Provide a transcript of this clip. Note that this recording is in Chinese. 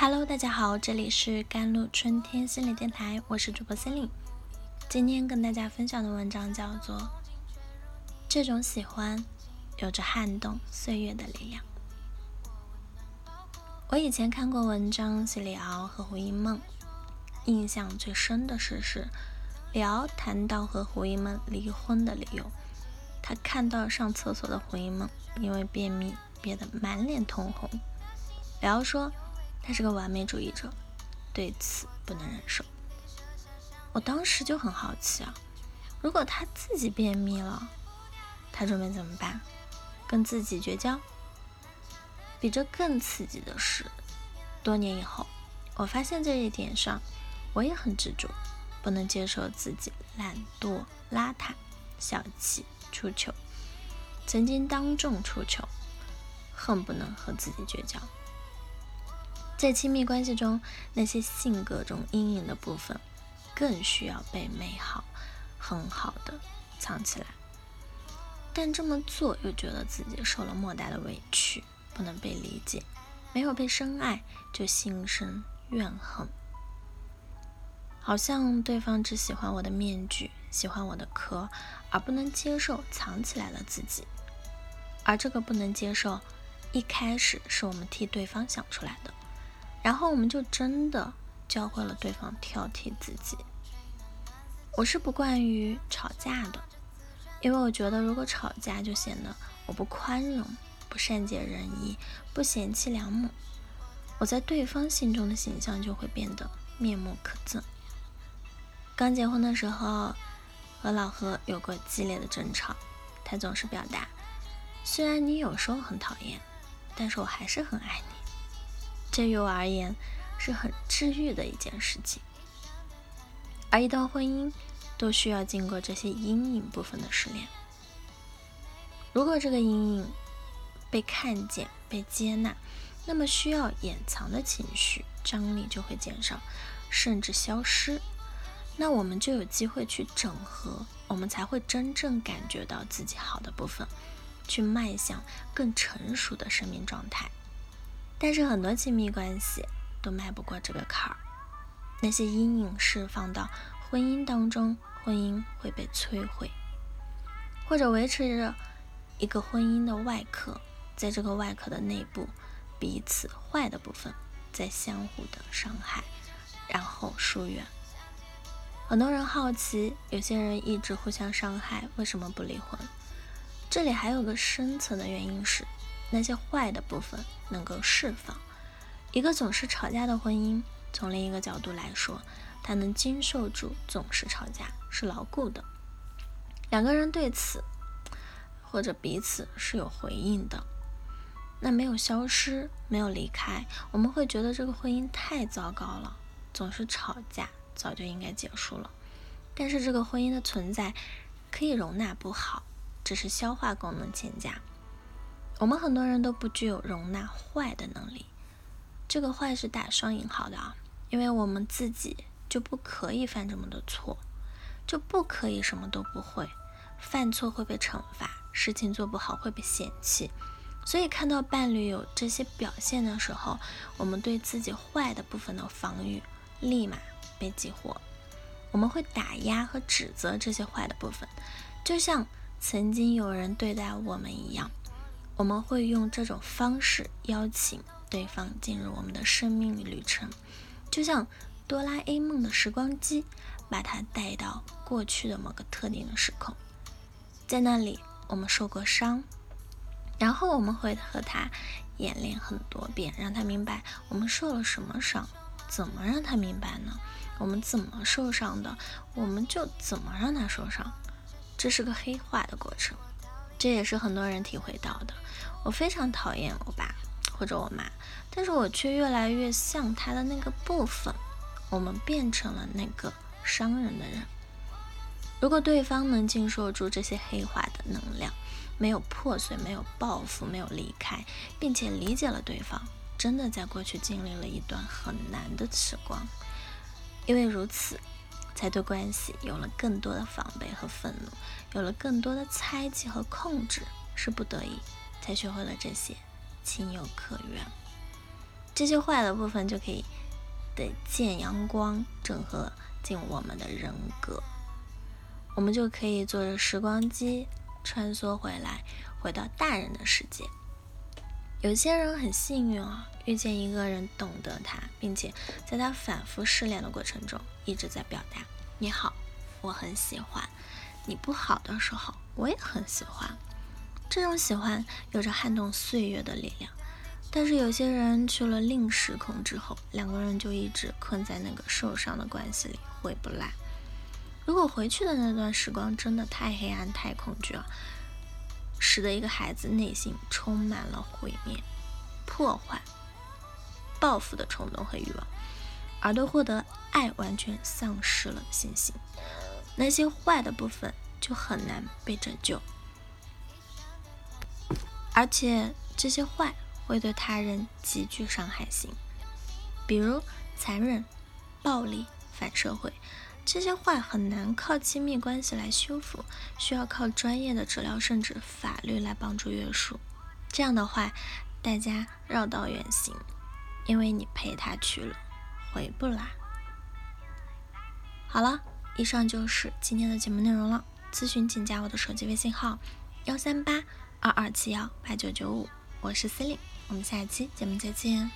Hello，大家好，这里是甘露春天心理电台，我是主播心灵。今天跟大家分享的文章叫做《这种喜欢有着撼动岁月的力量》。我以前看过文章写李敖和胡因梦，印象最深的是是李敖谈到和胡因梦离婚的理由，他看到上厕所的胡因梦因为便秘憋得满脸通红，李敖说。他是个完美主义者，对此不能忍受。我当时就很好奇啊，如果他自己便秘了，他准备怎么办？跟自己绝交？比这更刺激的是，多年以后，我发现这一点上，我也很执着，不能接受自己懒惰、邋遢、小气、出糗。曾经当众出糗，恨不能和自己绝交。在亲密关系中，那些性格中阴影的部分，更需要被美好、很好的藏起来。但这么做又觉得自己受了莫大的委屈，不能被理解，没有被深爱，就心生怨恨。好像对方只喜欢我的面具，喜欢我的壳，而不能接受藏起来了自己。而这个不能接受，一开始是我们替对方想出来的。然后我们就真的教会了对方挑剔自己。我是不惯于吵架的，因为我觉得如果吵架就显得我不宽容、不善解人意、不贤妻良母，我在对方心中的形象就会变得面目可憎。刚结婚的时候和老何有过激烈的争吵，他总是表达：虽然你有时候很讨厌，但是我还是很爱你。对于我而言是很治愈的一件事情，而一段婚姻都需要经过这些阴影部分的失恋。如果这个阴影被看见、被接纳，那么需要掩藏的情绪张力就会减少，甚至消失。那我们就有机会去整合，我们才会真正感觉到自己好的部分，去迈向更成熟的生命状态。但是很多亲密关系都迈不过这个坎儿，那些阴影释放到婚姻当中，婚姻会被摧毁，或者维持着一个婚姻的外壳，在这个外壳的内部，彼此坏的部分在相互的伤害，然后疏远。很多人好奇，有些人一直互相伤害，为什么不离婚？这里还有个深层的原因是。那些坏的部分能够释放，一个总是吵架的婚姻，从另一个角度来说，它能经受住总是吵架，是牢固的。两个人对此或者彼此是有回应的，那没有消失，没有离开，我们会觉得这个婚姻太糟糕了，总是吵架，早就应该结束了。但是这个婚姻的存在可以容纳不好，只是消化功能欠佳。我们很多人都不具有容纳坏的能力，这个坏是打双引号的啊，因为我们自己就不可以犯这么多错，就不可以什么都不会，犯错会被惩罚，事情做不好会被嫌弃，所以看到伴侣有这些表现的时候，我们对自己坏的部分的防御立马被激活，我们会打压和指责这些坏的部分，就像曾经有人对待我们一样。我们会用这种方式邀请对方进入我们的生命旅程，就像哆啦 A 梦的时光机，把他带到过去的某个特定的时空，在那里我们受过伤，然后我们会和他演练很多遍，让他明白我们受了什么伤，怎么让他明白呢？我们怎么受伤的，我们就怎么让他受伤，这是个黑化的过程。这也是很多人体会到的。我非常讨厌我爸或者我妈，但是我却越来越像他的那个部分。我们变成了那个伤人的人。如果对方能经受住这些黑化的能量，没有破碎，没有报复，没有离开，并且理解了对方，真的在过去经历了一段很难的时光。因为如此。才对关系有了更多的防备和愤怒，有了更多的猜忌和控制，是不得已才学会了这些，情有可原。这些坏的部分就可以得见阳光，整合进我们的人格，我们就可以坐着时光机穿梭回来，回到大人的世界。有些人很幸运啊，遇见一个人懂得他，并且在他反复试炼的过程中，一直在表达“你好，我很喜欢你”。不好的时候，我也很喜欢。这种喜欢有着撼动岁月的力量。但是有些人去了另时空之后，两个人就一直困在那个受伤的关系里，回不来。如果回去的那段时光真的太黑暗、太恐惧了，使得一个孩子内心充满了毁灭、破坏、报复的冲动和欲望，而对获得爱完全丧失了信心，那些坏的部分就很难被拯救，而且这些坏。会对他人极具伤害性，比如残忍、暴力、反社会，这些坏很难靠亲密关系来修复，需要靠专业的治疗甚至法律来帮助约束。这样的坏，大家绕道远行，因为你陪他去了，回不来。好了，以上就是今天的节目内容了。咨询请加我的手机微信号：幺三八二二七幺八九九五，我是司令。我们下期节目再见。